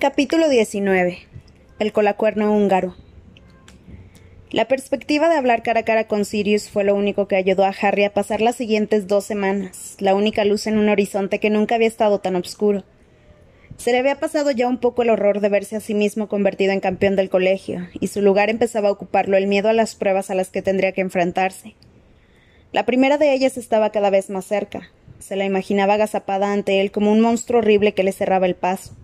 Capítulo 19. El colacuerno húngaro. La perspectiva de hablar cara a cara con Sirius fue lo único que ayudó a Harry a pasar las siguientes dos semanas, la única luz en un horizonte que nunca había estado tan oscuro. Se le había pasado ya un poco el horror de verse a sí mismo convertido en campeón del colegio, y su lugar empezaba a ocuparlo el miedo a las pruebas a las que tendría que enfrentarse. La primera de ellas estaba cada vez más cerca. Se la imaginaba agazapada ante él como un monstruo horrible que le cerraba el paso.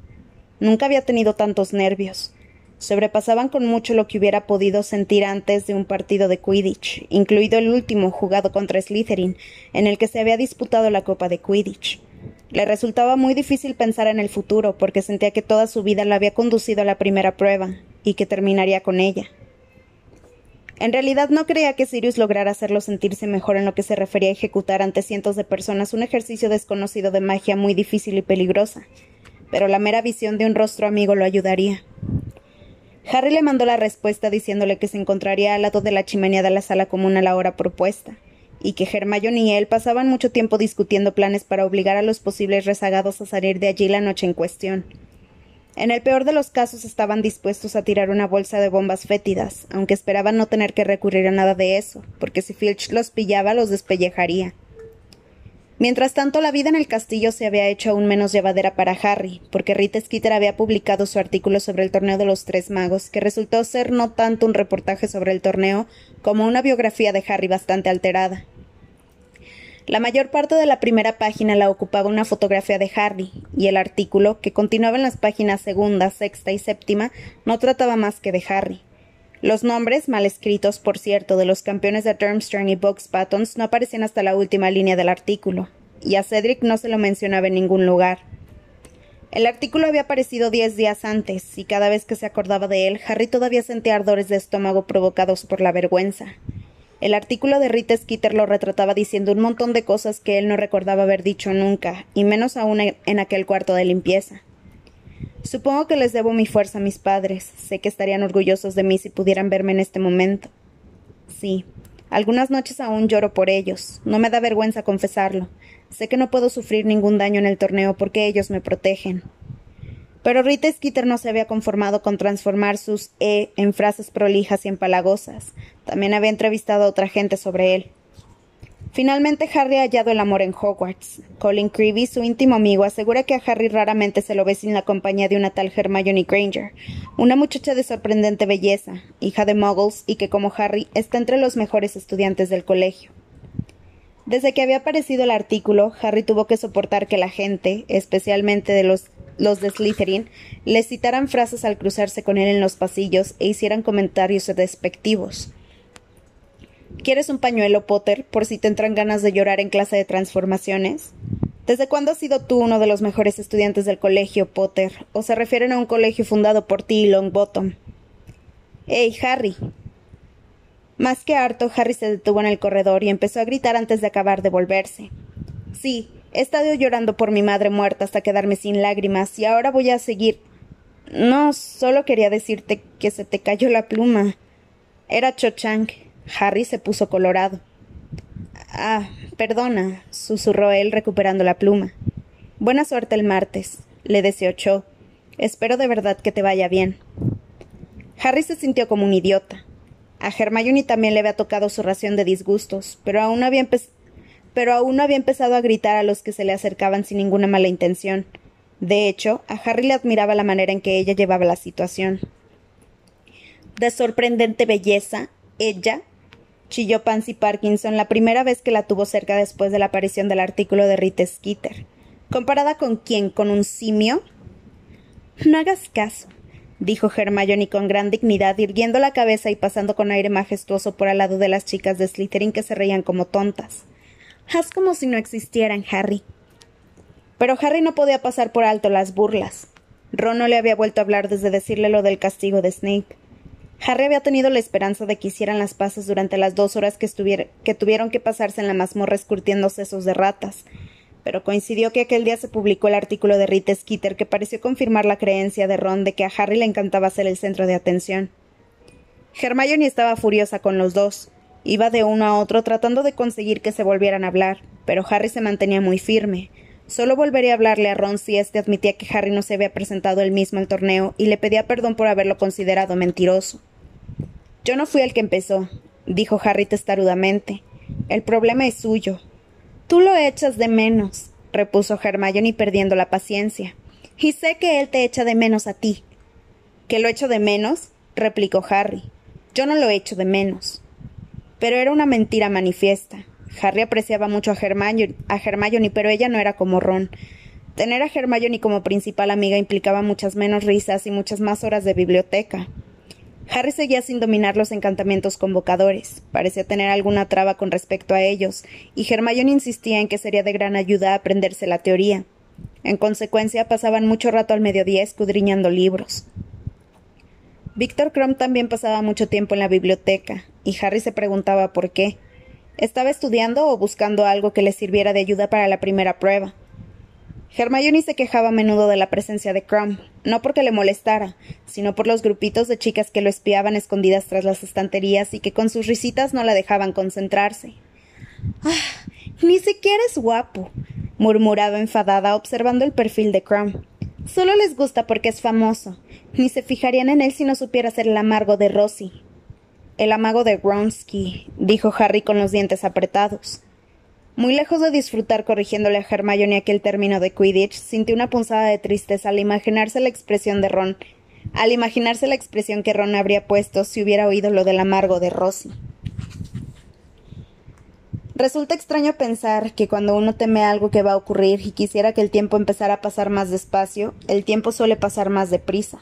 Nunca había tenido tantos nervios. Sobrepasaban con mucho lo que hubiera podido sentir antes de un partido de Quidditch, incluido el último jugado contra Slytherin, en el que se había disputado la Copa de Quidditch. Le resultaba muy difícil pensar en el futuro, porque sentía que toda su vida la había conducido a la primera prueba, y que terminaría con ella. En realidad no creía que Sirius lograra hacerlo sentirse mejor en lo que se refería a ejecutar ante cientos de personas un ejercicio desconocido de magia muy difícil y peligrosa, pero la mera visión de un rostro amigo lo ayudaría. Harry le mandó la respuesta diciéndole que se encontraría al lado de la chimenea de la sala común a la hora propuesta, y que Hermione y él pasaban mucho tiempo discutiendo planes para obligar a los posibles rezagados a salir de allí la noche en cuestión. En el peor de los casos estaban dispuestos a tirar una bolsa de bombas fétidas, aunque esperaban no tener que recurrir a nada de eso, porque si Filch los pillaba los despellejaría. Mientras tanto, la vida en el castillo se había hecho aún menos llevadera para Harry, porque Rita Skeeter había publicado su artículo sobre el torneo de los tres magos, que resultó ser no tanto un reportaje sobre el torneo como una biografía de Harry bastante alterada. La mayor parte de la primera página la ocupaba una fotografía de Harry, y el artículo, que continuaba en las páginas segunda, sexta y séptima, no trataba más que de Harry. Los nombres, mal escritos, por cierto, de los campeones de Durmstrang y Box Buttons no aparecían hasta la última línea del artículo, y a Cedric no se lo mencionaba en ningún lugar. El artículo había aparecido diez días antes, y cada vez que se acordaba de él, Harry todavía sentía ardores de estómago provocados por la vergüenza. El artículo de Rita Skeeter lo retrataba diciendo un montón de cosas que él no recordaba haber dicho nunca, y menos aún en aquel cuarto de limpieza. Supongo que les debo mi fuerza a mis padres. Sé que estarían orgullosos de mí si pudieran verme en este momento. Sí, algunas noches aún lloro por ellos. No me da vergüenza confesarlo. Sé que no puedo sufrir ningún daño en el torneo porque ellos me protegen. Pero Rita Skeeter no se había conformado con transformar sus E en frases prolijas y empalagosas. También había entrevistado a otra gente sobre él. Finalmente Harry ha hallado el amor en Hogwarts. Colin Creevy, su íntimo amigo, asegura que a Harry raramente se lo ve sin la compañía de una tal Hermione Granger, una muchacha de sorprendente belleza, hija de muggles y que, como Harry, está entre los mejores estudiantes del colegio. Desde que había aparecido el artículo, Harry tuvo que soportar que la gente, especialmente de los, los de Slytherin, le citaran frases al cruzarse con él en los pasillos e hicieran comentarios despectivos. ¿Quieres un pañuelo, Potter, por si te entran ganas de llorar en clase de transformaciones? ¿Desde cuándo has sido tú uno de los mejores estudiantes del colegio, Potter? ¿O se refieren a un colegio fundado por ti y Longbottom? ¡Ey, Harry! Más que harto, Harry se detuvo en el corredor y empezó a gritar antes de acabar de volverse. Sí, he estado llorando por mi madre muerta hasta quedarme sin lágrimas y ahora voy a seguir. No, solo quería decirte que se te cayó la pluma. Era Cho Chang. Harry se puso colorado. Ah, perdona, susurró él recuperando la pluma. Buena suerte el martes, le deseó Cho. Espero de verdad que te vaya bien. Harry se sintió como un idiota. A Hermione también le había tocado su ración de disgustos, pero aún, había pero aún no había empezado a gritar a los que se le acercaban sin ninguna mala intención. De hecho, a Harry le admiraba la manera en que ella llevaba la situación. De sorprendente belleza, ella, chilló Pansy Parkinson la primera vez que la tuvo cerca después de la aparición del artículo de Rita Skeeter. ¿Comparada con quién? ¿Con un simio? No hagas caso, dijo Hermione con gran dignidad, irguiendo la cabeza y pasando con aire majestuoso por al lado de las chicas de Slytherin que se reían como tontas. Haz como si no existieran, Harry. Pero Harry no podía pasar por alto las burlas. Ron no le había vuelto a hablar desde decirle lo del castigo de Snape. Harry había tenido la esperanza de que hicieran las paces durante las dos horas que, que tuvieron que pasarse en la mazmorra escurtiendo sesos de ratas, pero coincidió que aquel día se publicó el artículo de Rita Skeeter que pareció confirmar la creencia de Ron de que a Harry le encantaba ser el centro de atención. Hermione estaba furiosa con los dos. Iba de uno a otro tratando de conseguir que se volvieran a hablar, pero Harry se mantenía muy firme. Solo volvería a hablarle a Ron si éste admitía que Harry no se había presentado él mismo al torneo y le pedía perdón por haberlo considerado mentiroso. Yo no fui el que empezó, dijo Harry testarudamente. El problema es suyo. Tú lo echas de menos, repuso Hermione perdiendo la paciencia. Y sé que él te echa de menos a ti. ¿Que lo echo de menos? replicó Harry. Yo no lo echo de menos. Pero era una mentira manifiesta. Harry apreciaba mucho a Hermione, a Hermione, pero ella no era como Ron. Tener a Hermione como principal amiga implicaba muchas menos risas y muchas más horas de biblioteca. Harry seguía sin dominar los encantamientos convocadores. Parecía tener alguna traba con respecto a ellos, y Hermione insistía en que sería de gran ayuda aprenderse la teoría. En consecuencia, pasaban mucho rato al mediodía escudriñando libros. Víctor Crumb también pasaba mucho tiempo en la biblioteca, y Harry se preguntaba por qué. ¿Estaba estudiando o buscando algo que le sirviera de ayuda para la primera prueba? Hermione se quejaba a menudo de la presencia de Crumb, no porque le molestara, sino por los grupitos de chicas que lo espiaban escondidas tras las estanterías y que con sus risitas no la dejaban concentrarse. Ah, ni siquiera es guapo, murmuraba enfadada observando el perfil de Crumb. Solo les gusta porque es famoso. Ni se fijarían en él si no supiera ser el amargo de Rosie. El amago de Gronsky, dijo Harry con los dientes apretados. Muy lejos de disfrutar corrigiéndole a Hermione aquel término de Quidditch, sintió una punzada de tristeza al imaginarse la expresión de Ron, al imaginarse la expresión que Ron habría puesto si hubiera oído lo del amargo de Rosie. Resulta extraño pensar que cuando uno teme algo que va a ocurrir y quisiera que el tiempo empezara a pasar más despacio, el tiempo suele pasar más deprisa.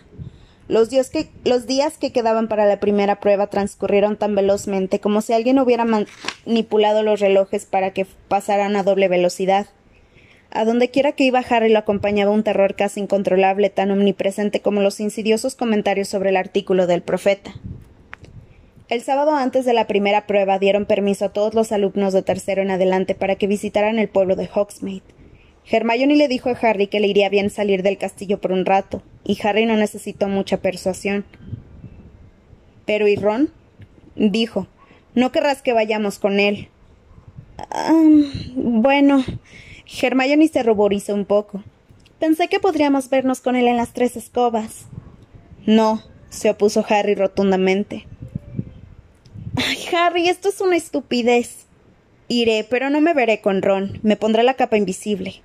Los días, que, los días que quedaban para la primera prueba transcurrieron tan velozmente como si alguien hubiera manipulado los relojes para que pasaran a doble velocidad. A donde quiera que iba Harry lo acompañaba un terror casi incontrolable, tan omnipresente como los insidiosos comentarios sobre el artículo del profeta. El sábado antes de la primera prueba dieron permiso a todos los alumnos de tercero en adelante para que visitaran el pueblo de Hogsmeade. Hermione le dijo a Harry que le iría bien salir del castillo por un rato, y Harry no necesitó mucha persuasión. Pero ¿y Ron? dijo. No querrás que vayamos con él. bueno. Hermione se ruborizó un poco. Pensé que podríamos vernos con él en las tres escobas. No, se opuso Harry rotundamente. Ay, Harry, esto es una estupidez. Iré, pero no me veré con Ron. Me pondré la capa invisible.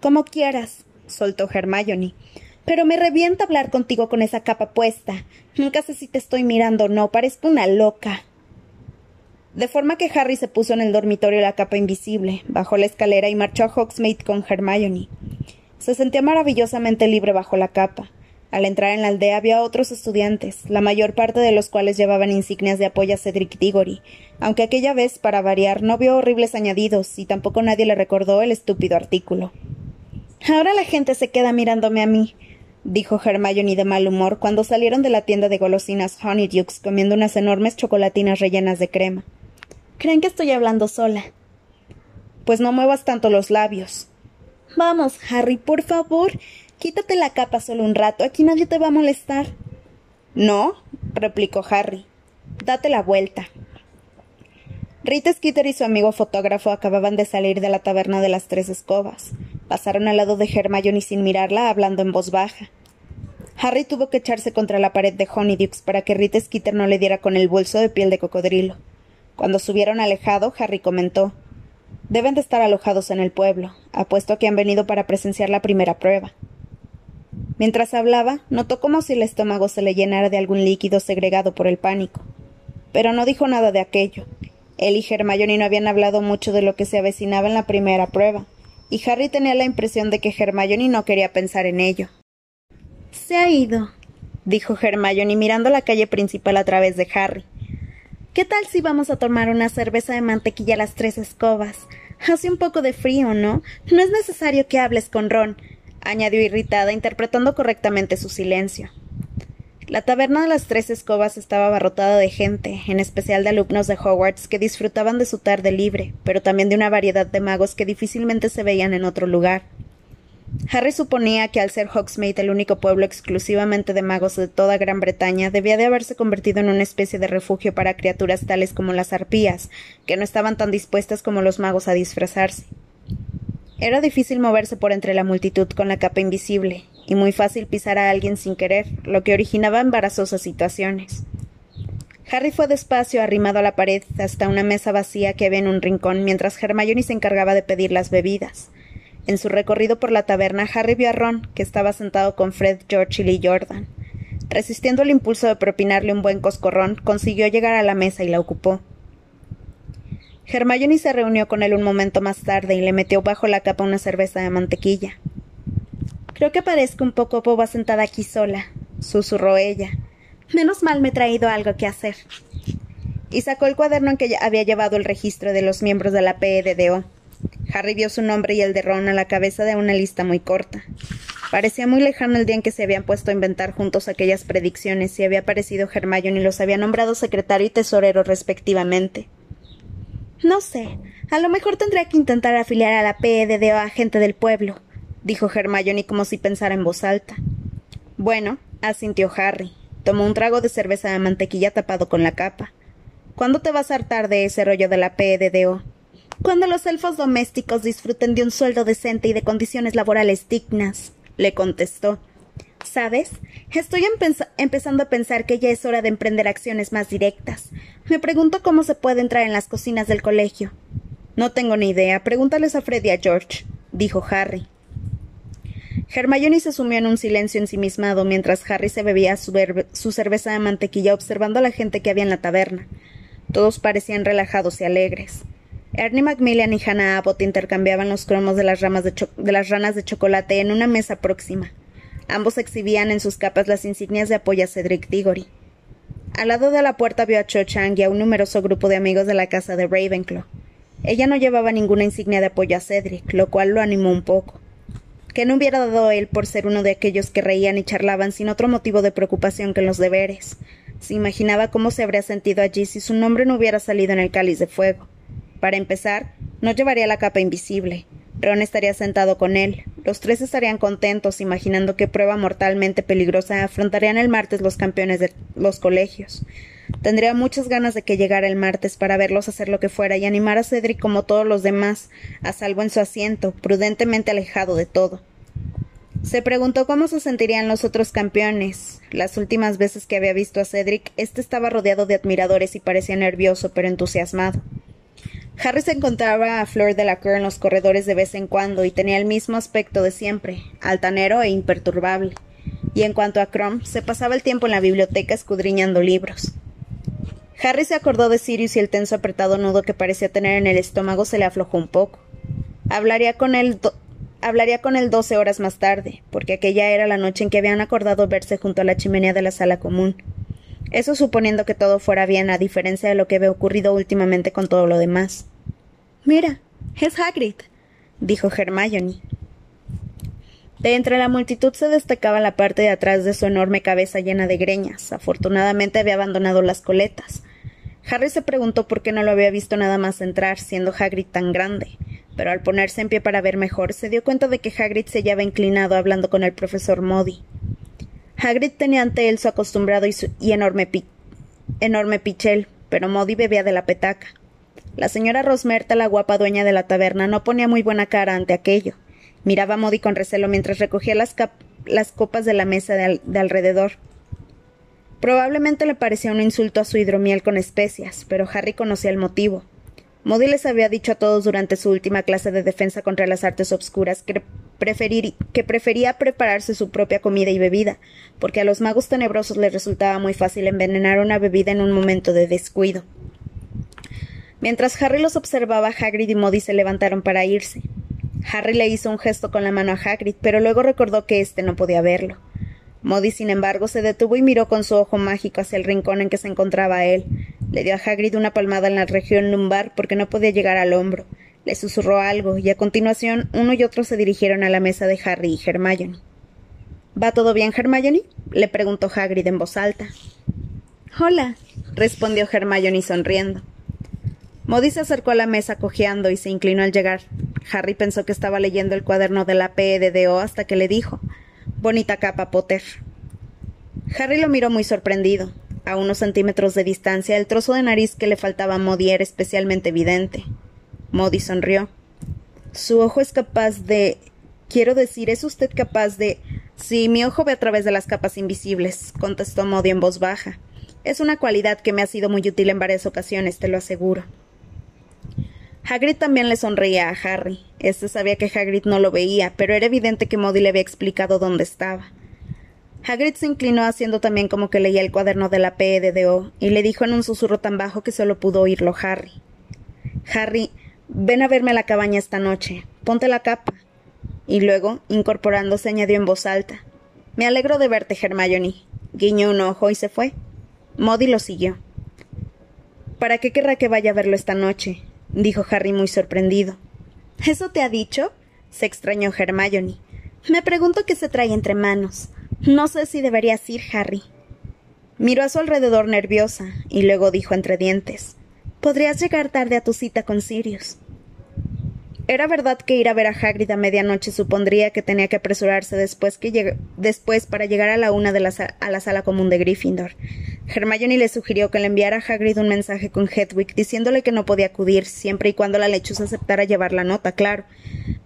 Como quieras, soltó Hermione. Pero me revienta hablar contigo con esa capa puesta. Nunca sé si te estoy mirando o no, parezco una loca. De forma que Harry se puso en el dormitorio la capa invisible, bajó la escalera y marchó a Hogsmeade con Hermione. Se sentía maravillosamente libre bajo la capa. Al entrar en la aldea había otros estudiantes, la mayor parte de los cuales llevaban insignias de apoyo a Cedric Diggory, aunque aquella vez, para variar, no vio horribles añadidos y tampoco nadie le recordó el estúpido artículo. Ahora la gente se queda mirándome a mí, dijo Hermione de mal humor cuando salieron de la tienda de golosinas Honeydukes comiendo unas enormes chocolatinas rellenas de crema. Creen que estoy hablando sola. Pues no muevas tanto los labios. Vamos, Harry, por favor. Quítate la capa solo un rato. Aquí nadie te va a molestar. No, replicó Harry. Date la vuelta. Rita Skeeter y su amigo fotógrafo acababan de salir de la taberna de las tres escobas. Pasaron al lado de Hermione sin mirarla, hablando en voz baja. Harry tuvo que echarse contra la pared de Honeydukes para que Rita Skeeter no le diera con el bolso de piel de cocodrilo. Cuando subieron alejado, Harry comentó Deben de estar alojados en el pueblo. Apuesto a que han venido para presenciar la primera prueba. Mientras hablaba, notó como si el estómago se le llenara de algún líquido segregado por el pánico. Pero no dijo nada de aquello. Él y Hermione no habían hablado mucho de lo que se avecinaba en la primera prueba, y Harry tenía la impresión de que Hermione no quería pensar en ello. Se ha ido, dijo Hermione mirando la calle principal a través de Harry. ¿Qué tal si vamos a tomar una cerveza de mantequilla a las tres escobas? Hace un poco de frío, ¿no? No es necesario que hables con Ron, añadió irritada, interpretando correctamente su silencio. La taberna de las tres escobas estaba abarrotada de gente, en especial de alumnos de Hogwarts que disfrutaban de su tarde libre, pero también de una variedad de magos que difícilmente se veían en otro lugar. Harry suponía que al ser Hogsmeade el único pueblo exclusivamente de magos de toda Gran Bretaña, debía de haberse convertido en una especie de refugio para criaturas tales como las arpías, que no estaban tan dispuestas como los magos a disfrazarse. Era difícil moverse por entre la multitud con la capa invisible, y muy fácil pisar a alguien sin querer, lo que originaba embarazosas situaciones. Harry fue despacio, arrimado a la pared, hasta una mesa vacía que había en un rincón, mientras Hermione se encargaba de pedir las bebidas. En su recorrido por la taberna, Harry vio a Ron, que estaba sentado con Fred, George y Lee Jordan. Resistiendo el impulso de propinarle un buen coscorrón, consiguió llegar a la mesa y la ocupó. Hermione se reunió con él un momento más tarde y le metió bajo la capa una cerveza de mantequilla. Creo que parezco un poco boba sentada aquí sola, susurró ella. Menos mal me he traído algo que hacer. Y sacó el cuaderno en que había llevado el registro de los miembros de la PEDDO. Harry vio su nombre y el de Ron a la cabeza de una lista muy corta. Parecía muy lejano el día en que se habían puesto a inventar juntos aquellas predicciones y había aparecido Hermione y los había nombrado secretario y tesorero respectivamente. No sé, a lo mejor tendré que intentar afiliar a la PEDDO a gente del pueblo, dijo Hermione como si pensara en voz alta. Bueno, asintió Harry. Tomó un trago de cerveza de mantequilla tapado con la capa. ¿Cuándo te vas a hartar de ese rollo de la PEDDO? Cuando los elfos domésticos disfruten de un sueldo decente y de condiciones laborales dignas, le contestó. ¿Sabes? Estoy empezando a pensar que ya es hora de emprender acciones más directas. Me pregunto cómo se puede entrar en las cocinas del colegio. No tengo ni idea. Pregúntales a Freddy y a George, dijo Harry. Hermione se sumió en un silencio ensimismado mientras Harry se bebía su, cerveza de mantequilla observando a la gente que había en la taberna. Todos parecían relajados y alegres. Ernie Macmillan y Hannah Abbott intercambiaban los cromos de las, ramas de, las ranas de chocolate en una mesa próxima. Ambos exhibían en sus capas las insignias de apoyo a Cedric Diggory. Al lado de la puerta vio a Cho Chang y a un numeroso grupo de amigos de la casa de Ravenclaw. Ella no llevaba ninguna insignia de apoyo a Cedric, lo cual lo animó un poco que no hubiera dado él por ser uno de aquellos que reían y charlaban sin otro motivo de preocupación que los deberes. Se imaginaba cómo se habría sentido allí si su nombre no hubiera salido en el cáliz de fuego. Para empezar, no llevaría la capa invisible. Ron estaría sentado con él. Los tres estarían contentos, imaginando qué prueba mortalmente peligrosa afrontarían el martes los campeones de los colegios. Tendría muchas ganas de que llegara el martes para verlos hacer lo que fuera y animar a Cedric como todos los demás, a salvo en su asiento, prudentemente alejado de todo. Se preguntó cómo se sentirían los otros campeones. Las últimas veces que había visto a Cedric, éste estaba rodeado de admiradores y parecía nervioso pero entusiasmado. Harry se encontraba a Flor de la Cour en los corredores de vez en cuando y tenía el mismo aspecto de siempre, altanero e imperturbable. Y en cuanto a Crumb, se pasaba el tiempo en la biblioteca escudriñando libros. Harry se acordó de Sirius y el tenso apretado nudo que parecía tener en el estómago se le aflojó un poco. Hablaría con él hablaría con él doce horas más tarde, porque aquella era la noche en que habían acordado verse junto a la chimenea de la sala común. Eso suponiendo que todo fuera bien, a diferencia de lo que había ocurrido últimamente con todo lo demás. Mira, es Hagrid, dijo Hermione. De entre la multitud se destacaba la parte de atrás de su enorme cabeza llena de greñas. Afortunadamente había abandonado las coletas. Harry se preguntó por qué no lo había visto nada más entrar, siendo Hagrid tan grande, pero al ponerse en pie para ver mejor, se dio cuenta de que Hagrid se hallaba inclinado hablando con el profesor Modi. Hagrid tenía ante él su acostumbrado y, enorme, enorme pichel, pero Modi bebía de la petaca. La señora Rosmerta, la guapa dueña de la taberna, no ponía muy buena cara ante aquello. Miraba a Modi con recelo mientras recogía las, copas de la mesa de alrededor. Probablemente le parecía un insulto a su hidromiel con especias, pero Harry conocía el motivo. Modi les había dicho a todos durante su última clase de defensa contra las artes obscuras que, que prefería prepararse su propia comida y bebida, porque a los magos tenebrosos les resultaba muy fácil envenenar una bebida en un momento de descuido. Mientras Harry los observaba, Hagrid y Modi se levantaron para irse. Harry le hizo un gesto con la mano a Hagrid, pero luego recordó que éste no podía verlo. Modi, sin embargo, se detuvo y miró con su ojo mágico hacia el rincón en que se encontraba él. Le dio a Hagrid una palmada en la región lumbar porque no podía llegar al hombro. Le susurró algo, y a continuación uno y otro se dirigieron a la mesa de Harry y Hermione. ¿Va todo bien, Hermione? le preguntó Hagrid en voz alta. Hola, respondió Hermione sonriendo. Modi se acercó a la mesa cojeando y se inclinó al llegar. Harry pensó que estaba leyendo el cuaderno de la PEDDO hasta que le dijo Bonita capa, Potter. Harry lo miró muy sorprendido. A unos centímetros de distancia, el trozo de nariz que le faltaba a Modi era especialmente evidente. Modi sonrió. Su ojo es capaz de. Quiero decir, ¿es usted capaz de. Sí, mi ojo ve a través de las capas invisibles, contestó Modi en voz baja. Es una cualidad que me ha sido muy útil en varias ocasiones, te lo aseguro. Hagrid también le sonreía a Harry. Este sabía que Hagrid no lo veía, pero era evidente que Modi le había explicado dónde estaba. Hagrid se inclinó haciendo también como que leía el cuaderno de la PEDDO y le dijo en un susurro tan bajo que solo pudo oírlo Harry. Harry, ven a verme a la cabaña esta noche. Ponte la capa. Y luego, incorporándose, añadió en voz alta. Me alegro de verte, Hermione. Guiñó un ojo y se fue. Modi lo siguió. ¿Para qué querrá que vaya a verlo esta noche? Dijo Harry muy sorprendido. ¿Eso te ha dicho? se extrañó Hermione. Me pregunto qué se trae entre manos. No sé si deberías ir, Harry. Miró a su alrededor nerviosa y luego dijo entre dientes Podrías llegar tarde a tu cita con Sirius. Era verdad que ir a ver a Hagrid a medianoche supondría que tenía que apresurarse después, después para llegar a la una de la a la sala común de Gryffindor. Hermione le sugirió que le enviara a Hagrid un mensaje con Hedwig diciéndole que no podía acudir, siempre y cuando la lechuza aceptara llevar la nota, claro.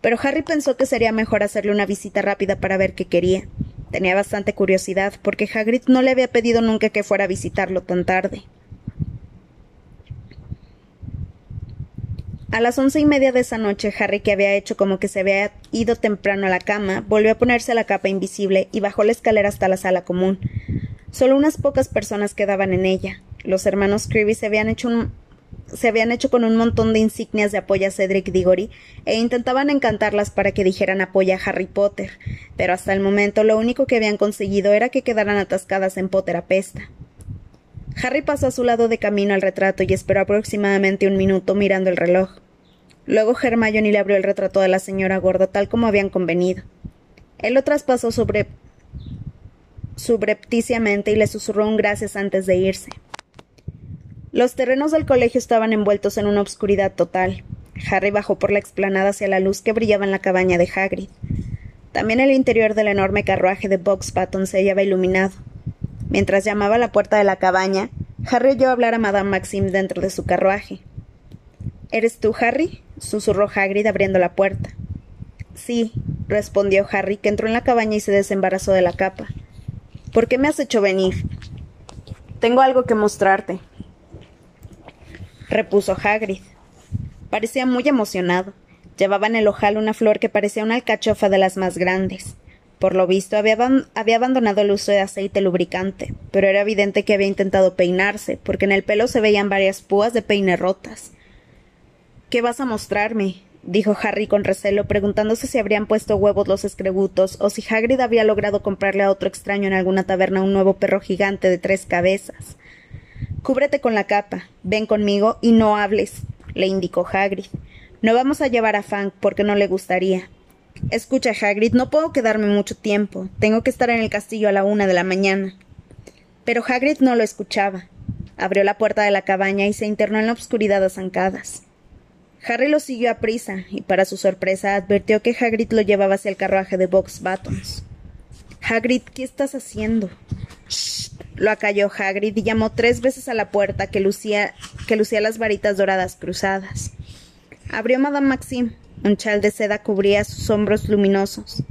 Pero Harry pensó que sería mejor hacerle una visita rápida para ver qué quería. Tenía bastante curiosidad, porque Hagrid no le había pedido nunca que fuera a visitarlo tan tarde. A las once y media de esa noche, Harry, que había hecho como que se había ido temprano a la cama, volvió a ponerse la capa invisible y bajó la escalera hasta la sala común. Solo unas pocas personas quedaban en ella. Los hermanos Creevy se habían hecho con un montón de insignias de apoyo a Cedric Diggory e intentaban encantarlas para que dijeran apoya a Harry Potter, pero hasta el momento lo único que habían conseguido era que quedaran atascadas en Potter apesta. Harry pasó a su lado de camino al retrato y esperó aproximadamente un minuto mirando el reloj. Luego Hermione le abrió el retrato de la señora gorda tal como habían convenido. Él lo traspasó subrepticiamente y le susurró un gracias antes de irse. Los terrenos del colegio estaban envueltos en una obscuridad total. Harry bajó por la explanada hacia la luz que brillaba en la cabaña de Hagrid. También el interior del enorme carruaje de Box Patton se hallaba iluminado. Mientras llamaba a la puerta de la cabaña, Harry oyó hablar a Madame Maxime dentro de su carruaje. ¿Eres tú, Harry? susurró Hagrid abriendo la puerta. Sí, respondió Harry, que entró en la cabaña y se desembarazó de la capa. ¿Por qué me has hecho venir? Tengo algo que mostrarte, repuso Hagrid. Parecía muy emocionado. Llevaba en el ojal una flor que parecía una alcachofa de las más grandes. Por lo visto, había, había, abandonado el uso de aceite lubricante, pero era evidente que había intentado peinarse, porque en el pelo se veían varias púas de peine rotas. ¿Qué vas a mostrarme? dijo Harry con recelo, preguntándose si habrían puesto huevos los escrebutos o si Hagrid había logrado comprarle a otro extraño en alguna taberna un nuevo perro gigante de tres cabezas. Cúbrete con la capa, ven conmigo y no hables, le indicó Hagrid. No vamos a llevar a Fang porque no le gustaría. Escucha, Hagrid, no puedo quedarme mucho tiempo. Tengo que estar en el castillo a la una de la mañana. Pero Hagrid no lo escuchaba. Abrió la puerta de la cabaña y se internó en la oscuridad a zancadas. Harry lo siguió a prisa, y para su sorpresa advirtió que Hagrid lo llevaba hacia el carruaje de Box Buttons. Hagrid, ¿qué estás haciendo? Shh, lo acalló Hagrid y llamó tres veces a la puerta que lucía, que lucía las varitas doradas cruzadas. Abrió Madame Maxime. Un chal de seda cubría sus hombros luminosos.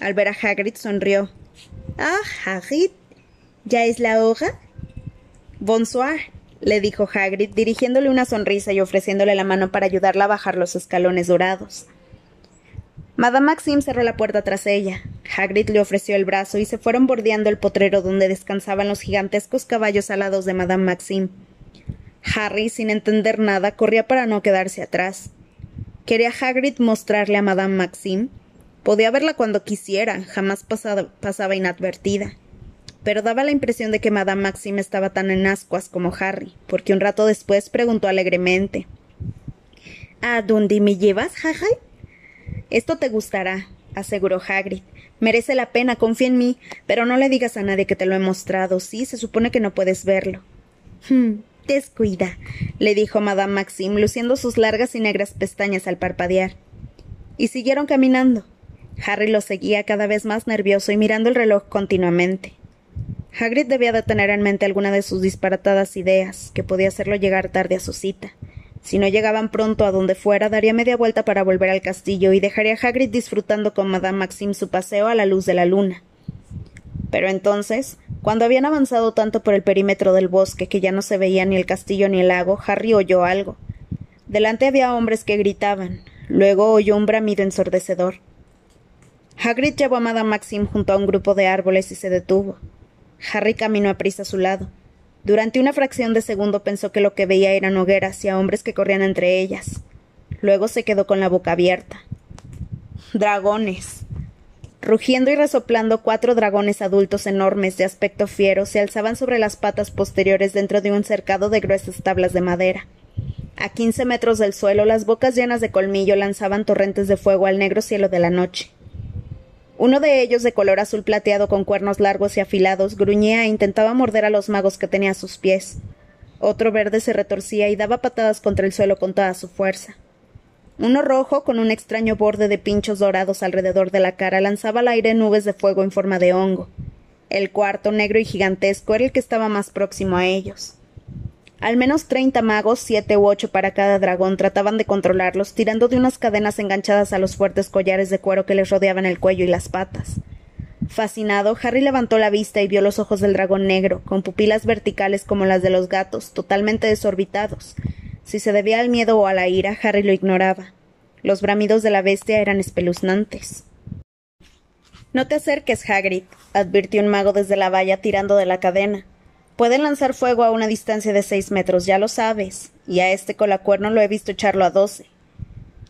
Al ver a Hagrid sonrió. Ah, Hagrid, ¿ya es la hora? Bonsoir, le dijo Hagrid, dirigiéndole una sonrisa y ofreciéndole la mano para ayudarla a bajar los escalones dorados. Madame Maxim cerró la puerta tras ella. Hagrid le ofreció el brazo y se fueron bordeando el potrero donde descansaban los gigantescos caballos alados de Madame Maxim. Harry, sin entender nada, corría para no quedarse atrás. ¿Quería Hagrid mostrarle a Madame Maxim? Podía verla cuando quisiera, jamás pasaba inadvertida pero daba la impresión de que Madame Maxime estaba tan en ascuas como Harry, porque un rato después preguntó alegremente ¿A dónde me llevas, Harry? Esto te gustará, aseguró Hagrid. Merece la pena, confía en mí, pero no le digas a nadie que te lo he mostrado. Sí, se supone que no puedes verlo. Hmm, descuida, le dijo Madame Maxime, luciendo sus largas y negras pestañas al parpadear. Y siguieron caminando. Harry lo seguía cada vez más nervioso y mirando el reloj continuamente. Hagrid debía de tener en mente alguna de sus disparatadas ideas, que podía hacerlo llegar tarde a su cita. Si no llegaban pronto a donde fuera, daría media vuelta para volver al castillo y dejaría a Hagrid disfrutando con Madame Maxime su paseo a la luz de la luna. Pero entonces, cuando habían avanzado tanto por el perímetro del bosque que ya no se veía ni el castillo ni el lago, Harry oyó algo. Delante había hombres que gritaban. Luego oyó un bramido ensordecedor. Hagrid llevó a Madame Maxim junto a un grupo de árboles y se detuvo. Harry caminó a prisa a su lado. Durante una fracción de segundo pensó que lo que veía eran hogueras y a hombres que corrían entre ellas. Luego se quedó con la boca abierta. Dragones. Rugiendo y resoplando, cuatro dragones adultos enormes de aspecto fiero se alzaban sobre las patas posteriores dentro de un cercado de gruesas tablas de madera. A quince metros del suelo, las bocas llenas de colmillo lanzaban torrentes de fuego al negro cielo de la noche. Uno de ellos, de color azul plateado con cuernos largos y afilados, gruñía e intentaba morder a los magos que tenía a sus pies. Otro verde se retorcía y daba patadas contra el suelo con toda su fuerza. Uno rojo, con un extraño borde de pinchos dorados alrededor de la cara, lanzaba al aire nubes de fuego en forma de hongo. El cuarto, negro y gigantesco, era el que estaba más próximo a ellos. Al menos treinta magos, siete u ocho para cada dragón, trataban de controlarlos, tirando de unas cadenas enganchadas a los fuertes collares de cuero que les rodeaban el cuello y las patas. Fascinado, Harry levantó la vista y vio los ojos del dragón negro, con pupilas verticales como las de los gatos, totalmente desorbitados. Si se debía al miedo o a la ira, Harry lo ignoraba. Los bramidos de la bestia eran espeluznantes. No te acerques, Hagrid, advirtió un mago desde la valla tirando de la cadena. Pueden lanzar fuego a una distancia de seis metros, ya lo sabes, y a este colacuerno lo he visto echarlo a doce.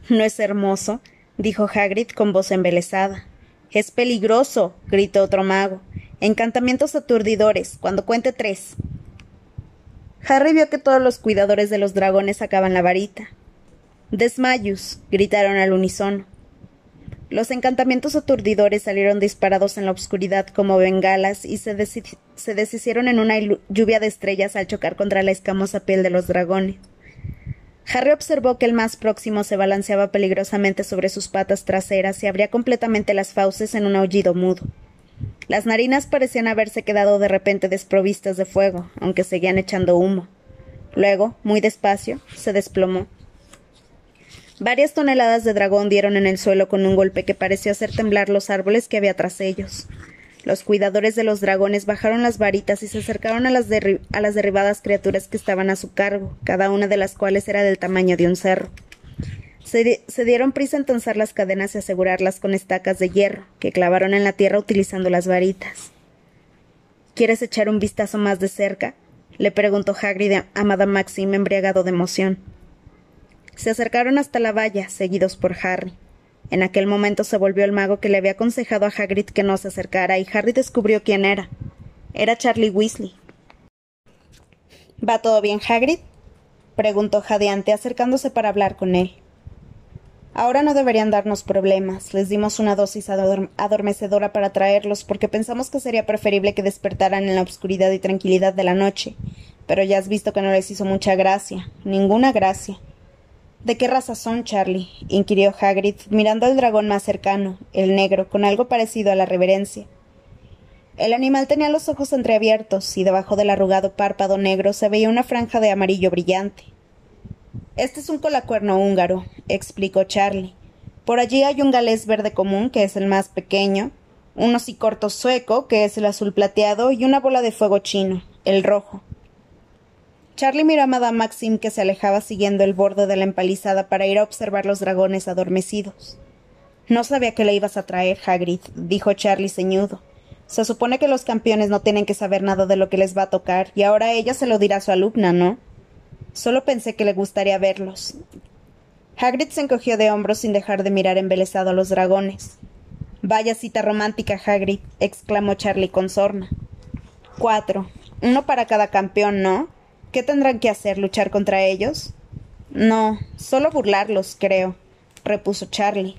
¿No es hermoso? dijo Hagrid con voz embelesada. Es peligroso, gritó otro mago. Encantamientos aturdidores, cuando cuente tres. Harry vio que todos los cuidadores de los dragones sacaban la varita. Desmayus, gritaron al unísono. Los encantamientos aturdidores salieron disparados en la oscuridad como bengalas y se, deshicieron en una lluvia de estrellas al chocar contra la escamosa piel de los dragones. Harry observó que el más próximo se balanceaba peligrosamente sobre sus patas traseras y abría completamente las fauces en un aullido mudo. Las narinas parecían haberse quedado de repente desprovistas de fuego, aunque seguían echando humo. Luego, muy despacio, se desplomó Varias toneladas de dragón dieron en el suelo con un golpe que pareció hacer temblar los árboles que había tras ellos. Los cuidadores de los dragones bajaron las varitas y se acercaron a las, derribadas criaturas que estaban a su cargo, cada una de las cuales era del tamaño de un cerro. Se, dieron prisa en tensar las cadenas y asegurarlas con estacas de hierro, que clavaron en la tierra utilizando las varitas. ¿Quieres echar un vistazo más de cerca? le preguntó Hagrid a Madame Maxime embriagado de emoción. Se acercaron hasta la valla, seguidos por Harry. En aquel momento se volvió el mago que le había aconsejado a Hagrid que no se acercara, y Harry descubrió quién era. Era Charlie Weasley. ¿Va todo bien, Hagrid? preguntó jadeante, acercándose para hablar con él. Ahora no deberían darnos problemas. Les dimos una dosis adormecedora para traerlos, porque pensamos que sería preferible que despertaran en la oscuridad y tranquilidad de la noche. Pero ya has visto que no les hizo mucha gracia. Ninguna gracia. ¿De qué raza son, Charlie? inquirió Hagrid, mirando al dragón más cercano, el negro, con algo parecido a la reverencia. El animal tenía los ojos entreabiertos y debajo del arrugado párpado negro se veía una franja de amarillo brillante. Este es un colacuerno húngaro, explicó Charlie. Por allí hay un galés verde común, que es el más pequeño, un hocicorto sueco, que es el azul plateado, y una bola de fuego chino, el rojo. Charlie miró a Madame Maxim que se alejaba siguiendo el borde de la empalizada para ir a observar los dragones adormecidos. No sabía que le ibas a traer, Hagrid, dijo Charlie ceñudo. Se supone que los campeones no tienen que saber nada de lo que les va a tocar, y ahora ella se lo dirá a su alumna, ¿no? Solo pensé que le gustaría verlos. Hagrid se encogió de hombros sin dejar de mirar embelesado a los dragones. Vaya cita romántica, Hagrid, exclamó Charlie con sorna. Cuatro. Uno para cada campeón, ¿no? ¿Qué tendrán que hacer? ¿Luchar contra ellos? No, solo burlarlos, creo, repuso Charlie.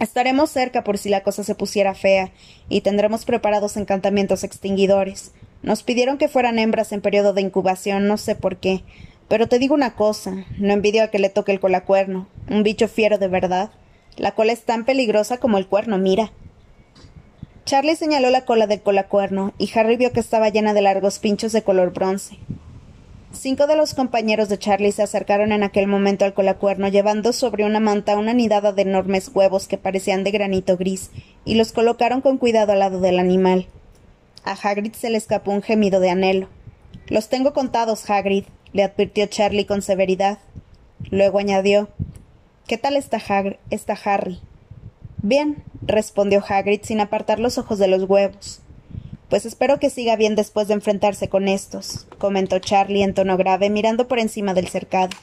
Estaremos cerca por si la cosa se pusiera fea, y tendremos preparados encantamientos extinguidores. Nos pidieron que fueran hembras en periodo de incubación, no sé por qué. Pero te digo una cosa, no envidio a que le toque el colacuerno, un bicho fiero de verdad. La cola es tan peligrosa como el cuerno, mira. Charlie señaló la cola del colacuerno, y Harry vio que estaba llena de largos pinchos de color bronce. Cinco de los compañeros de Charlie se acercaron en aquel momento al colacuerno llevando sobre una manta una nidada de enormes huevos que parecían de granito gris, y los colocaron con cuidado al lado del animal. A Hagrid se le escapó un gemido de anhelo. Los tengo contados, Hagrid, le advirtió Charlie con severidad. Luego añadió ¿Qué tal está, está Harry? Bien, respondió Hagrid sin apartar los ojos de los huevos. Pues espero que siga bien después de enfrentarse con estos, comentó Charlie en tono grave, mirando por encima del cercado.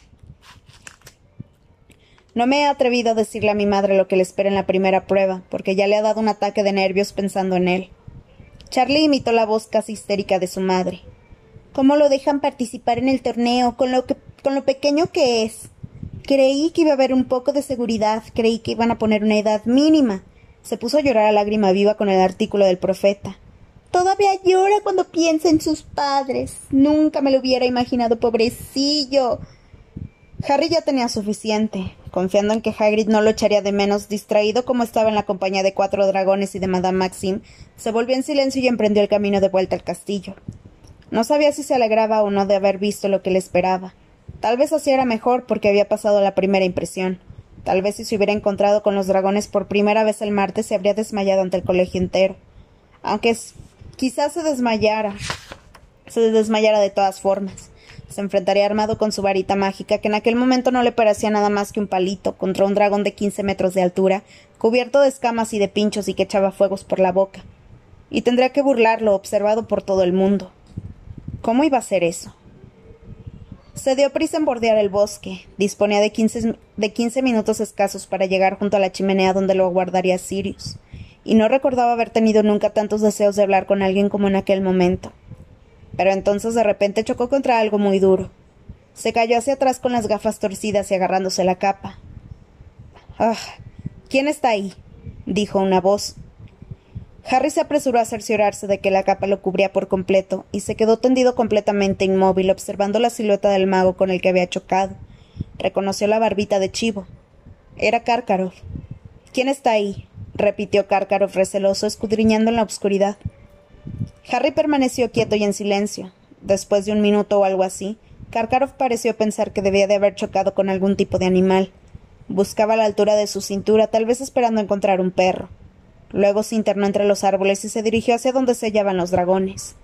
No me he atrevido a decirle a mi madre lo que le espera en la primera prueba, porque ya le ha dado un ataque de nervios pensando en él. Charlie imitó la voz casi histérica de su madre. ¿Cómo lo dejan participar en el torneo con lo, que, con lo pequeño que es? Creí que iba a haber un poco de seguridad, creí que iban a poner una edad mínima. Se puso a llorar a lágrima viva con el artículo del profeta. Todavía llora cuando piensa en sus padres. Nunca me lo hubiera imaginado, pobrecillo. Harry ya tenía suficiente, confiando en que Hagrid no lo echaría de menos, distraído como estaba en la compañía de cuatro dragones y de Madame Maxim, se volvió en silencio y emprendió el camino de vuelta al castillo. No sabía si se alegraba o no de haber visto lo que le esperaba. Tal vez así era mejor porque había pasado la primera impresión. Tal vez si se hubiera encontrado con los dragones por primera vez el martes se habría desmayado ante el colegio entero. Aunque Quizás se desmayara. Se desmayara de todas formas. Se enfrentaría armado con su varita mágica, que en aquel momento no le parecía nada más que un palito, contra un dragón de quince metros de altura, cubierto de escamas y de pinchos y que echaba fuegos por la boca. Y tendría que burlarlo, observado por todo el mundo. ¿Cómo iba a ser eso? Se dio prisa en bordear el bosque. Disponía de quince, de quince minutos escasos para llegar junto a la chimenea donde lo aguardaría Sirius y no recordaba haber tenido nunca tantos deseos de hablar con alguien como en aquel momento. Pero entonces de repente chocó contra algo muy duro. Se cayó hacia atrás con las gafas torcidas y agarrándose la capa. Ah. ¿Quién está ahí? dijo una voz. Harry se apresuró a cerciorarse de que la capa lo cubría por completo y se quedó tendido completamente inmóvil observando la silueta del mago con el que había chocado. Reconoció la barbita de chivo. Era Karkaroff. ¿Quién está ahí? Repitió Karkaroff receloso, escudriñando en la oscuridad. Harry permaneció quieto y en silencio. Después de un minuto o algo así, Karkaroff pareció pensar que debía de haber chocado con algún tipo de animal. Buscaba la altura de su cintura, tal vez esperando encontrar un perro. Luego se internó entre los árboles y se dirigió hacia donde se hallaban los dragones.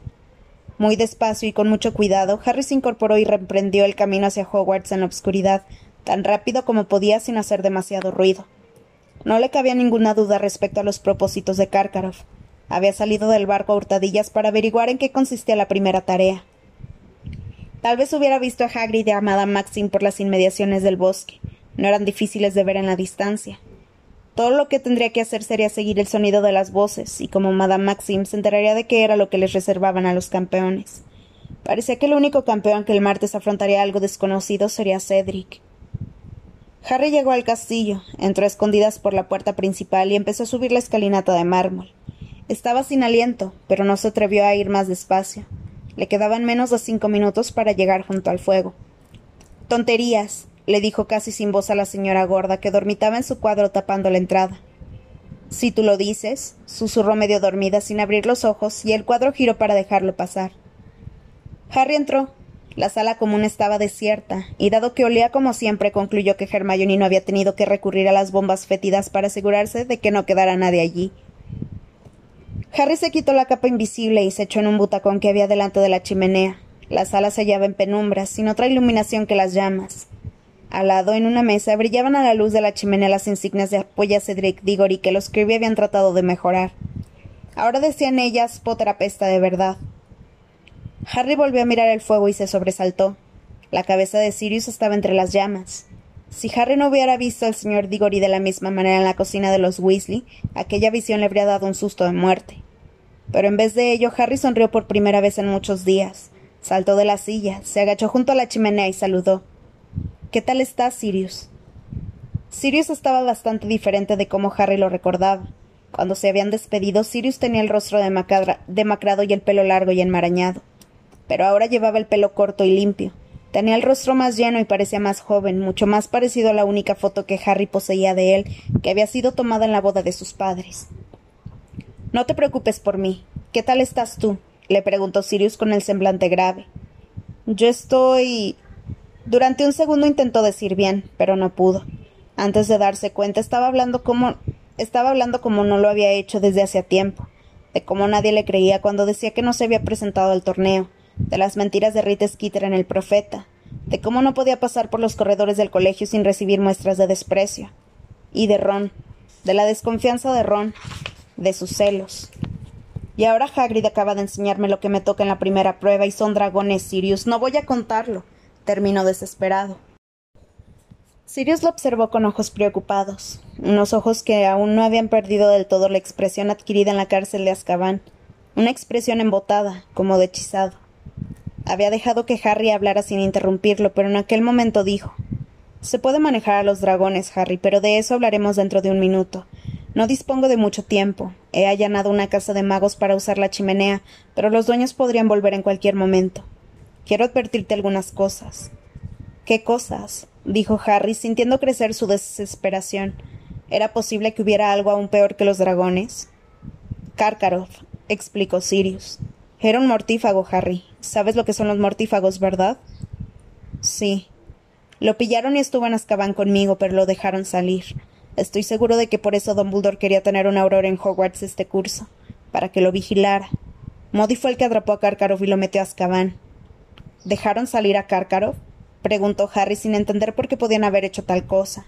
Muy despacio y con mucho cuidado, Harry se incorporó y reprendió el camino hacia Hogwarts en la oscuridad, tan rápido como podía sin hacer demasiado ruido. No le cabía ninguna duda respecto a los propósitos de Karkaroff. Había salido del barco a hurtadillas para averiguar en qué consistía la primera tarea. Tal vez hubiera visto a Hagrid y a Madame Maxim por las inmediaciones del bosque. No eran difíciles de ver en la distancia. Todo lo que tendría que hacer sería seguir el sonido de las voces, y como Madame Maxim se enteraría de qué era lo que les reservaban a los campeones. Parecía que el único campeón que el martes afrontaría algo desconocido sería Cedric. Harry llegó al castillo, entró a escondidas por la puerta principal y empezó a subir la escalinata de mármol. Estaba sin aliento, pero no se atrevió a ir más despacio. Le quedaban menos de cinco minutos para llegar junto al fuego. Tonterías, le dijo casi sin voz a la señora gorda que dormitaba en su cuadro tapando la entrada. Si tú lo dices, susurró medio dormida sin abrir los ojos, y el cuadro giró para dejarlo pasar. Harry entró, la sala común estaba desierta, y dado que olía como siempre, concluyó que Hermione no había tenido que recurrir a las bombas fétidas para asegurarse de que no quedara nadie allí. Harry se quitó la capa invisible y se echó en un butacón que había delante de la chimenea. La sala se hallaba en penumbra, sin otra iluminación que las llamas. Al lado, en una mesa, brillaban a la luz de la chimenea las insignias de apoya Cedric Diggory que los Kirby habían tratado de mejorar. Ahora decían ellas Potter apesta de verdad. Harry volvió a mirar el fuego y se sobresaltó. La cabeza de Sirius estaba entre las llamas. Si Harry no hubiera visto al señor Diggory de la misma manera en la cocina de los Weasley, aquella visión le habría dado un susto de muerte. Pero en vez de ello, Harry sonrió por primera vez en muchos días. Saltó de la silla, se agachó junto a la chimenea y saludó. ¿Qué tal estás, Sirius? Sirius estaba bastante diferente de cómo Harry lo recordaba. Cuando se habían despedido, Sirius tenía el rostro demacrado y el pelo largo y enmarañado pero ahora llevaba el pelo corto y limpio. Tenía el rostro más lleno y parecía más joven, mucho más parecido a la única foto que Harry poseía de él, que había sido tomada en la boda de sus padres. No te preocupes por mí. ¿Qué tal estás tú? le preguntó Sirius con el semblante grave. Yo estoy. Durante un segundo intentó decir bien, pero no pudo. Antes de darse cuenta, estaba hablando como. estaba hablando como no lo había hecho desde hacía tiempo, de cómo nadie le creía cuando decía que no se había presentado al torneo, de las mentiras de Rita Skeeter en el profeta, de cómo no podía pasar por los corredores del colegio sin recibir muestras de desprecio, y de Ron, de la desconfianza de Ron, de sus celos. Y ahora Hagrid acaba de enseñarme lo que me toca en la primera prueba y son dragones, Sirius. No voy a contarlo. terminó desesperado. Sirius lo observó con ojos preocupados, unos ojos que aún no habían perdido del todo la expresión adquirida en la cárcel de Azkaban, una expresión embotada, como de hechizado. Había dejado que Harry hablara sin interrumpirlo, pero en aquel momento dijo Se puede manejar a los dragones, Harry, pero de eso hablaremos dentro de un minuto. No dispongo de mucho tiempo. He allanado una casa de magos para usar la chimenea, pero los dueños podrían volver en cualquier momento. Quiero advertirte algunas cosas. ¿Qué cosas? dijo Harry, sintiendo crecer su desesperación. ¿Era posible que hubiera algo aún peor que los dragones? Karkaroff, explicó Sirius. Era un mortífago, Harry. ¿Sabes lo que son los mortífagos, verdad? Sí. Lo pillaron y estuvo en Azkaban conmigo, pero lo dejaron salir. Estoy seguro de que por eso Dumbledore quería tener una aurora en Hogwarts este curso, para que lo vigilara. Modi fue el que atrapó a Karkaroff y lo metió a Azkaban. ¿Dejaron salir a Karkaroff? preguntó Harry sin entender por qué podían haber hecho tal cosa.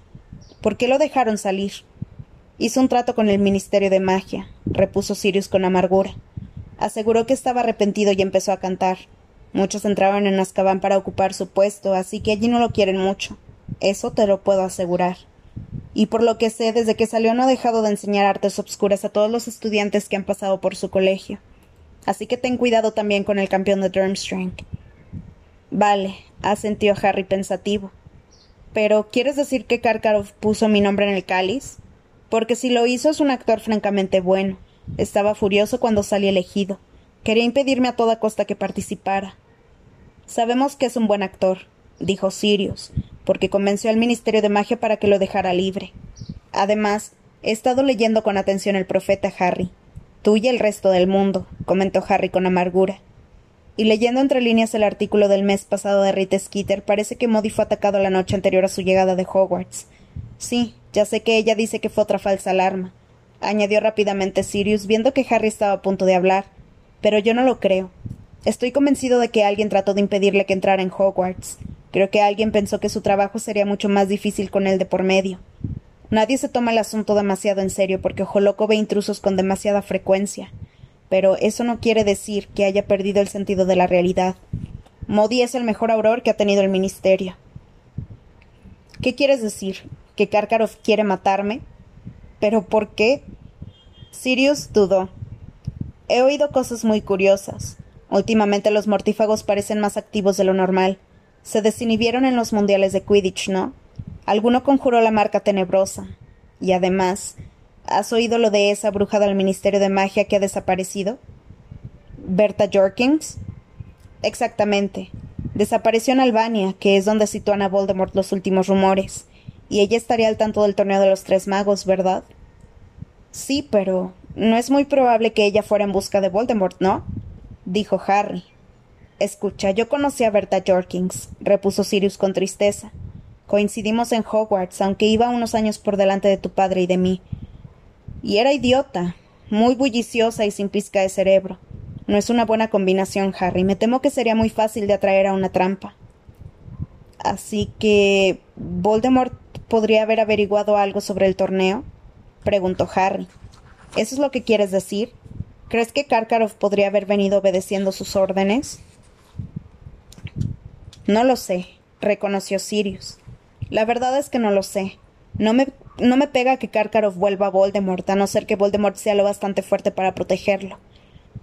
¿Por qué lo dejaron salir? Hizo un trato con el Ministerio de Magia, repuso Sirius con amargura. Aseguró que estaba arrepentido y empezó a cantar. Muchos entraban en Azkaban para ocupar su puesto, así que allí no lo quieren mucho. Eso te lo puedo asegurar y por lo que sé, desde que salió no ha dejado de enseñar artes obscuras a todos los estudiantes que han pasado por su colegio. Así que ten cuidado también con el campeón de Durmstrang. Vale, asentió Harry pensativo. Pero, ¿quieres decir que Karkaroff puso mi nombre en el cáliz? Porque si lo hizo es un actor francamente bueno. Estaba furioso cuando salí elegido. Quería impedirme a toda costa que participara. Sabemos que es un buen actor, dijo Sirius, porque convenció al Ministerio de Magia para que lo dejara libre. Además, he estado leyendo con atención el profeta Harry. Tú y el resto del mundo, comentó Harry con amargura. Y leyendo entre líneas el artículo del mes pasado de Rita Skeeter, parece que Modi fue atacado la noche anterior a su llegada de Hogwarts. Sí, ya sé que ella dice que fue otra falsa alarma, añadió rápidamente Sirius, viendo que Harry estaba a punto de hablar. Pero yo no lo creo. Estoy convencido de que alguien trató de impedirle que entrara en Hogwarts. Creo que alguien pensó que su trabajo sería mucho más difícil con él de por medio. Nadie se toma el asunto demasiado en serio porque Ojo ve intrusos con demasiada frecuencia. Pero eso no quiere decir que haya perdido el sentido de la realidad. Modi es el mejor auror que ha tenido el ministerio. ¿Qué quieres decir? ¿Que Karkaroff quiere matarme? ¿Pero por qué? Sirius dudó. He oído cosas muy curiosas. Últimamente los mortífagos parecen más activos de lo normal. Se desinhibieron en los mundiales de Quidditch, ¿no? Alguno conjuró la marca tenebrosa. Y además, ¿has oído lo de esa bruja del Ministerio de Magia que ha desaparecido? ¿Berta Jorkins? Exactamente. Desapareció en Albania, que es donde sitúan a Voldemort los últimos rumores. Y ella estaría al tanto del torneo de los tres magos, ¿verdad? Sí, pero no es muy probable que ella fuera en busca de Voldemort, ¿no? dijo Harry. Escucha, yo conocí a Berta Jorkins, repuso Sirius con tristeza. Coincidimos en Hogwarts, aunque iba unos años por delante de tu padre y de mí. Y era idiota, muy bulliciosa y sin pizca de cerebro. No es una buena combinación, Harry. Me temo que sería muy fácil de atraer a una trampa. Así que. ¿Voldemort podría haber averiguado algo sobre el torneo? preguntó Harry. ¿Eso es lo que quieres decir? ¿Crees que Karkaroff podría haber venido obedeciendo sus órdenes? No lo sé, reconoció Sirius. La verdad es que no lo sé. No me, no me pega que Karkaroff vuelva a Voldemort, a no ser que Voldemort sea lo bastante fuerte para protegerlo.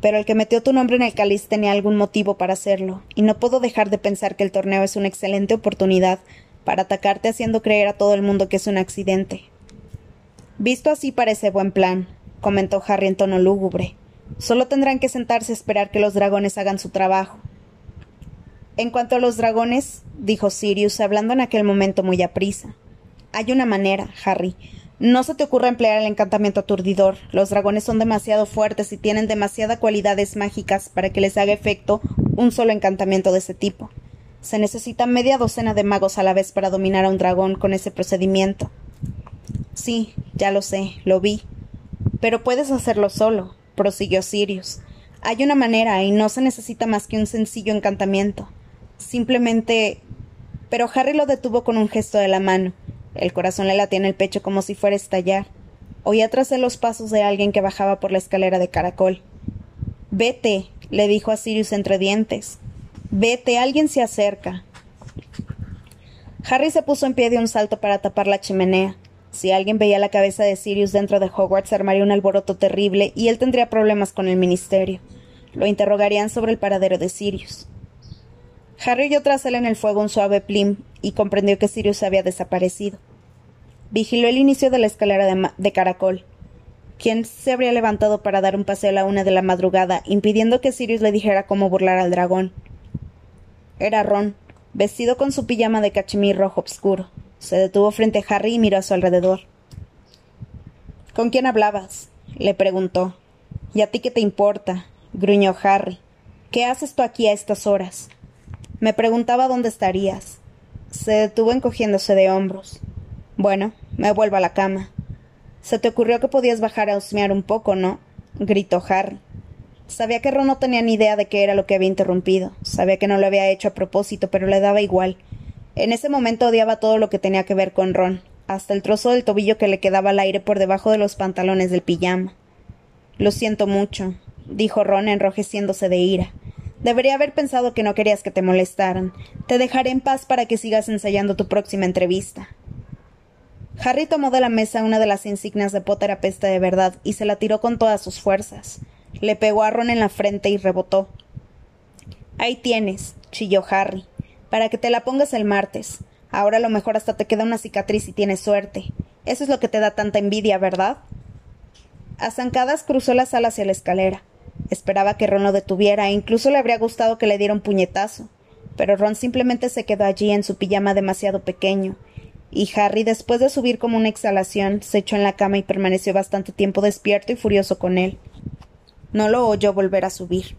Pero el que metió tu nombre en el cáliz tenía algún motivo para hacerlo, y no puedo dejar de pensar que el torneo es una excelente oportunidad para atacarte haciendo creer a todo el mundo que es un accidente. Visto así parece buen plan, comentó Harry en tono lúgubre. Solo tendrán que sentarse a esperar que los dragones hagan su trabajo. En cuanto a los dragones, dijo Sirius, hablando en aquel momento muy aprisa. Hay una manera, Harry. No se te ocurra emplear el encantamiento aturdidor. Los dragones son demasiado fuertes y tienen demasiadas cualidades mágicas para que les haga efecto un solo encantamiento de ese tipo. Se necesita media docena de magos a la vez para dominar a un dragón con ese procedimiento. Sí, ya lo sé, lo vi. Pero puedes hacerlo solo, prosiguió Sirius. Hay una manera y no se necesita más que un sencillo encantamiento. Simplemente. Pero Harry lo detuvo con un gesto de la mano. El corazón le latía en el pecho como si fuera a estallar. Oía tras él los pasos de alguien que bajaba por la escalera de caracol. Vete, le dijo a Sirius entre dientes. Vete, alguien se acerca. Harry se puso en pie de un salto para tapar la chimenea. Si alguien veía la cabeza de Sirius dentro de Hogwarts, armaría un alboroto terrible y él tendría problemas con el ministerio. Lo interrogarían sobre el paradero de Sirius. Harry oyó tras él en el fuego un suave plim y comprendió que Sirius había desaparecido. Vigiló el inicio de la escalera de, de, caracol. ¿Quién se habría levantado para dar un paseo a la una de la madrugada, impidiendo que Sirius le dijera cómo burlar al dragón? Era Ron, vestido con su pijama de cachemir rojo oscuro. Se detuvo frente a Harry y miró a su alrededor. ¿Con quién hablabas? le preguntó. ¿Y a ti qué te importa? gruñó Harry. ¿Qué haces tú aquí a estas horas? Me preguntaba dónde estarías. Se detuvo encogiéndose de hombros. Bueno, me vuelvo a la cama. Se te ocurrió que podías bajar a husmear un poco, ¿no? gritó Harry. Sabía que Ron no tenía ni idea de qué era lo que había interrumpido. Sabía que no lo había hecho a propósito, pero le daba igual. En ese momento odiaba todo lo que tenía que ver con Ron, hasta el trozo del tobillo que le quedaba al aire por debajo de los pantalones del pijama. Lo siento mucho, dijo Ron enrojeciéndose de ira. Debería haber pensado que no querías que te molestaran. Te dejaré en paz para que sigas ensayando tu próxima entrevista. Harry tomó de la mesa una de las insignias de Potter apesta de verdad y se la tiró con todas sus fuerzas. Le pegó a Ron en la frente y rebotó. Ahí tienes, chilló Harry, para que te la pongas el martes. Ahora a lo mejor hasta te queda una cicatriz y tienes suerte. Eso es lo que te da tanta envidia, ¿verdad? A zancadas cruzó la sala hacia la escalera. Esperaba que Ron lo detuviera e incluso le habría gustado que le diera un puñetazo. Pero Ron simplemente se quedó allí en su pijama demasiado pequeño, y Harry, después de subir como una exhalación, se echó en la cama y permaneció bastante tiempo despierto y furioso con él. No lo oyó volver a subir.